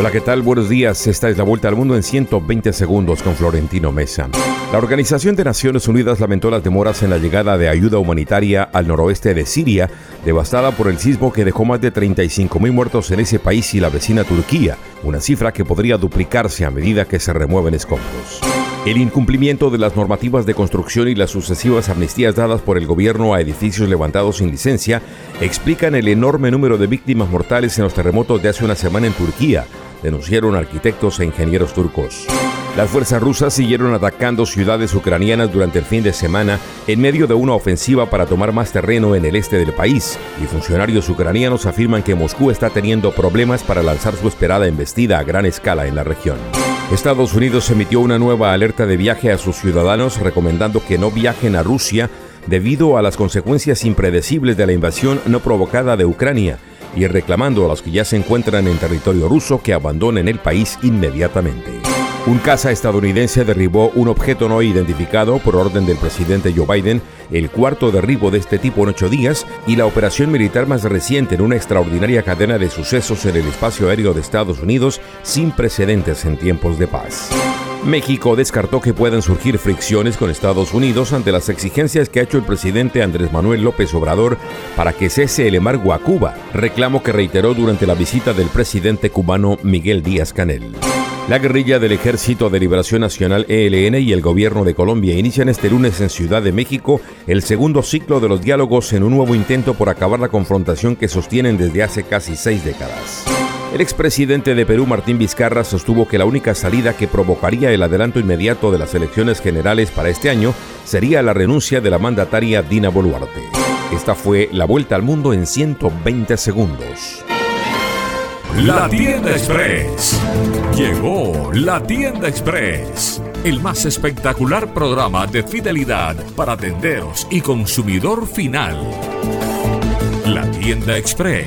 Hola, ¿qué tal? Buenos días. Esta es la vuelta al mundo en 120 segundos con Florentino Mesa. La Organización de Naciones Unidas lamentó las demoras en la llegada de ayuda humanitaria al noroeste de Siria, devastada por el sismo que dejó más de 35.000 muertos en ese país y la vecina Turquía, una cifra que podría duplicarse a medida que se remueven escombros. El incumplimiento de las normativas de construcción y las sucesivas amnistías dadas por el gobierno a edificios levantados sin licencia explican el enorme número de víctimas mortales en los terremotos de hace una semana en Turquía, denunciaron arquitectos e ingenieros turcos. Las fuerzas rusas siguieron atacando ciudades ucranianas durante el fin de semana en medio de una ofensiva para tomar más terreno en el este del país, y funcionarios ucranianos afirman que Moscú está teniendo problemas para lanzar su esperada embestida a gran escala en la región. Estados Unidos emitió una nueva alerta de viaje a sus ciudadanos recomendando que no viajen a Rusia debido a las consecuencias impredecibles de la invasión no provocada de Ucrania y reclamando a los que ya se encuentran en territorio ruso que abandonen el país inmediatamente. Un caza estadounidense derribó un objeto no identificado por orden del presidente Joe Biden, el cuarto derribo de este tipo en ocho días y la operación militar más reciente en una extraordinaria cadena de sucesos en el espacio aéreo de Estados Unidos sin precedentes en tiempos de paz. México descartó que puedan surgir fricciones con Estados Unidos ante las exigencias que ha hecho el presidente Andrés Manuel López Obrador para que cese el embargo a Cuba, reclamo que reiteró durante la visita del presidente cubano Miguel Díaz Canel. La guerrilla del Ejército de Liberación Nacional ELN y el gobierno de Colombia inician este lunes en Ciudad de México el segundo ciclo de los diálogos en un nuevo intento por acabar la confrontación que sostienen desde hace casi seis décadas. El expresidente de Perú, Martín Vizcarra, sostuvo que la única salida que provocaría el adelanto inmediato de las elecciones generales para este año sería la renuncia de la mandataria Dina Boluarte. Esta fue la vuelta al mundo en 120 segundos. La tienda express. Llegó la tienda express. El más espectacular programa de fidelidad para tenderos y consumidor final. La tienda express.